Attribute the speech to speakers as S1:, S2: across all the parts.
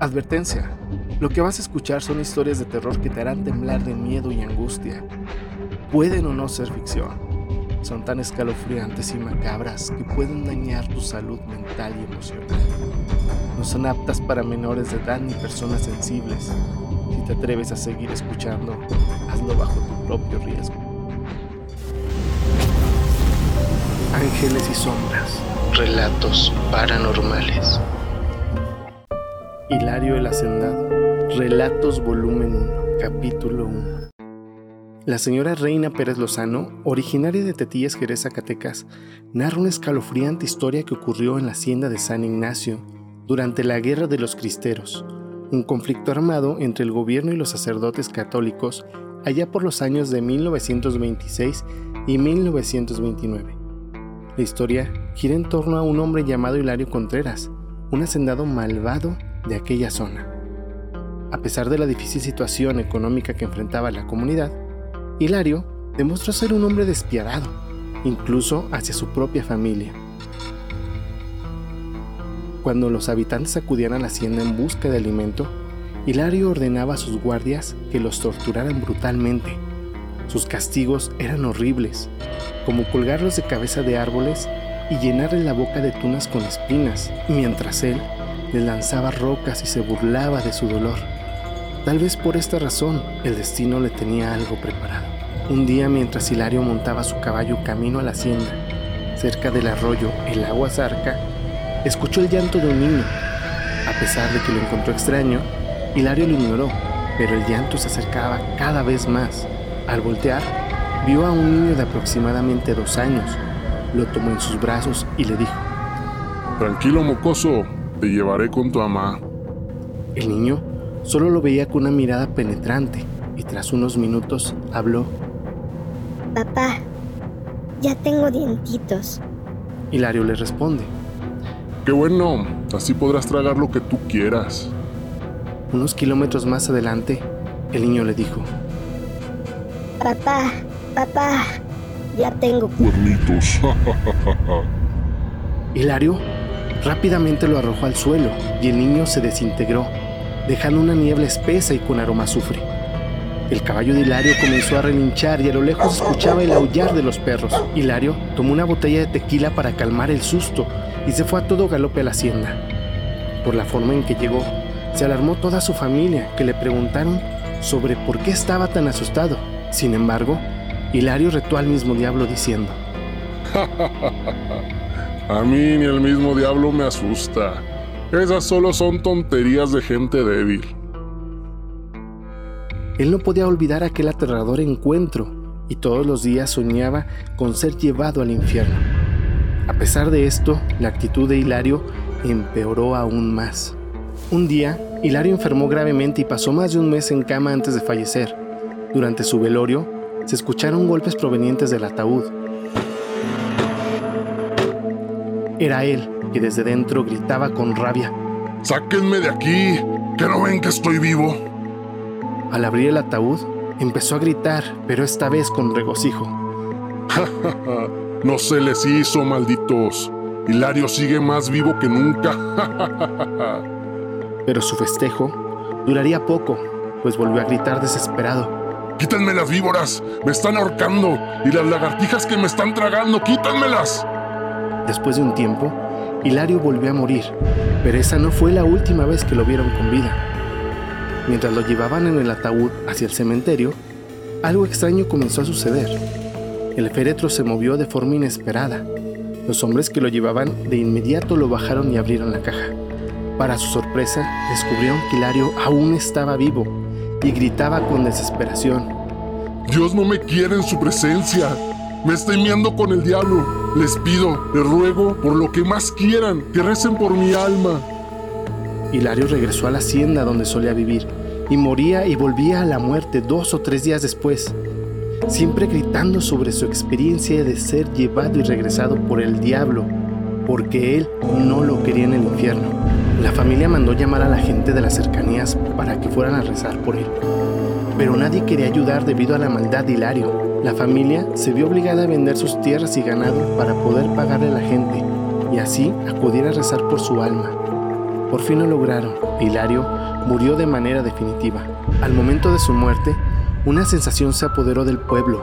S1: Advertencia. Lo que vas a escuchar son historias de terror que te harán temblar de miedo y angustia. Pueden o no ser ficción. Son tan escalofriantes y macabras que pueden dañar tu salud mental y emocional. No son aptas para menores de edad ni personas sensibles. Si te atreves a seguir escuchando, hazlo bajo tu propio riesgo. Ángeles y sombras. Relatos paranormales. Hilario el Hacendado. Relatos volumen 1, capítulo 1. La señora Reina Pérez Lozano, originaria de Tetillas, Jerez, Zacatecas, narra una escalofriante historia que ocurrió en la hacienda de San Ignacio durante la Guerra de los Cristeros, un conflicto armado entre el gobierno y los sacerdotes católicos allá por los años de 1926 y 1929. La historia gira en torno a un hombre llamado Hilario Contreras, un hacendado malvado de aquella zona. A pesar de la difícil situación económica que enfrentaba la comunidad, Hilario demostró ser un hombre despiadado, incluso hacia su propia familia. Cuando los habitantes acudían a la hacienda en busca de alimento, Hilario ordenaba a sus guardias que los torturaran brutalmente. Sus castigos eran horribles, como colgarlos de cabeza de árboles y llenarle la boca de tunas con espinas, mientras él le lanzaba rocas y se burlaba de su dolor. Tal vez por esta razón el destino le tenía algo preparado. Un día mientras Hilario montaba su caballo camino a la hacienda, cerca del arroyo El Agua Zarca, escuchó el llanto de un niño. A pesar de que lo encontró extraño, Hilario lo ignoró, pero el llanto se acercaba cada vez más. Al voltear, vio a un niño de aproximadamente dos años. Lo tomó en sus brazos y le dijo,
S2: Tranquilo, mocoso, te llevaré con tu mamá.
S1: El niño solo lo veía con una mirada penetrante y tras unos minutos habló.
S3: Papá, ya tengo dientitos.
S1: Hilario le responde.
S2: Qué bueno, así podrás tragar lo que tú quieras.
S1: Unos kilómetros más adelante, el niño le dijo.
S3: Papá, papá, ya tengo
S2: cuernitos.
S1: Hilario Rápidamente lo arrojó al suelo y el niño se desintegró, dejando una niebla espesa y con aroma azufre. El caballo de Hilario comenzó a relinchar y a lo lejos escuchaba el aullar de los perros. Hilario tomó una botella de tequila para calmar el susto y se fue a todo galope a la hacienda. Por la forma en que llegó, se alarmó toda su familia, que le preguntaron sobre por qué estaba tan asustado. Sin embargo, Hilario retó al mismo diablo diciendo,
S2: A mí ni el mismo diablo me asusta. Esas solo son tonterías de gente débil.
S1: Él no podía olvidar aquel aterrador encuentro y todos los días soñaba con ser llevado al infierno. A pesar de esto, la actitud de Hilario empeoró aún más. Un día, Hilario enfermó gravemente y pasó más de un mes en cama antes de fallecer. Durante su velorio, se escucharon golpes provenientes del ataúd Era él que desde dentro gritaba con rabia.
S2: ¡Sáquenme de aquí! ¡Que no ven que estoy vivo!
S1: Al abrir el ataúd, empezó a gritar, pero esta vez con regocijo.
S2: no se les hizo, malditos. Hilario sigue más vivo que nunca.
S1: pero su festejo duraría poco, pues volvió a gritar desesperado.
S2: ¡Quítenme las víboras! ¡Me están ahorcando! ¡Y las lagartijas que me están tragando! ¡Quítenmelas!
S1: Después de un tiempo, Hilario volvió a morir, pero esa no fue la última vez que lo vieron con vida. Mientras lo llevaban en el ataúd hacia el cementerio, algo extraño comenzó a suceder. El féretro se movió de forma inesperada. Los hombres que lo llevaban de inmediato lo bajaron y abrieron la caja. Para su sorpresa, descubrieron que Hilario aún estaba vivo y gritaba con desesperación.
S2: Dios no me quiere en su presencia. Me estoy miando con el diablo. Les pido, les ruego, por lo que más quieran, que recen por mi alma.
S1: Hilario regresó a la hacienda donde solía vivir y moría y volvía a la muerte dos o tres días después, siempre gritando sobre su experiencia de ser llevado y regresado por el diablo, porque él no lo quería en el infierno. La familia mandó llamar a la gente de las cercanías para que fueran a rezar por él, pero nadie quería ayudar debido a la maldad de Hilario. La familia se vio obligada a vender sus tierras y ganado para poder pagarle a la gente y así acudir a rezar por su alma. Por fin lo lograron. Hilario murió de manera definitiva. Al momento de su muerte, una sensación se apoderó del pueblo.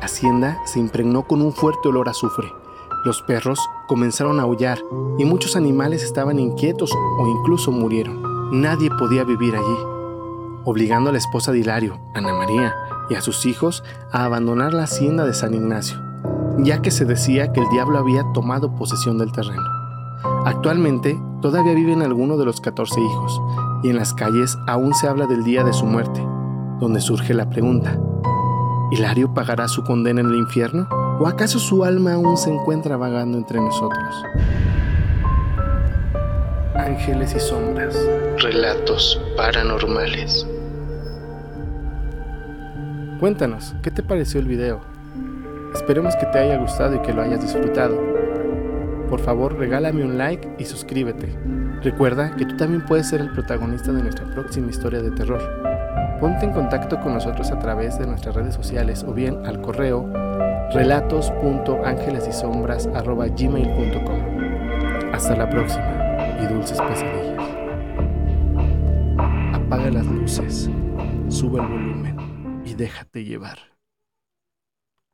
S1: La hacienda se impregnó con un fuerte olor a azufre. Los perros comenzaron a aullar y muchos animales estaban inquietos o incluso murieron. Nadie podía vivir allí, obligando a la esposa de Hilario, Ana María, y a sus hijos a abandonar la hacienda de San Ignacio, ya que se decía que el diablo había tomado posesión del terreno. Actualmente todavía viven algunos de los 14 hijos, y en las calles aún se habla del día de su muerte, donde surge la pregunta, ¿Hilario pagará su condena en el infierno? ¿O acaso su alma aún se encuentra vagando entre nosotros? Ángeles y sombras, relatos paranormales. Cuéntanos, ¿qué te pareció el video? Esperemos que te haya gustado y que lo hayas disfrutado. Por favor, regálame un like y suscríbete. Recuerda que tú también puedes ser el protagonista de nuestra próxima historia de terror. Ponte en contacto con nosotros a través de nuestras redes sociales o bien al correo relatos.angelesysombras.gmail.com Hasta la próxima y dulces pesadillas. Apaga las luces, sube el volumen y déjate llevar.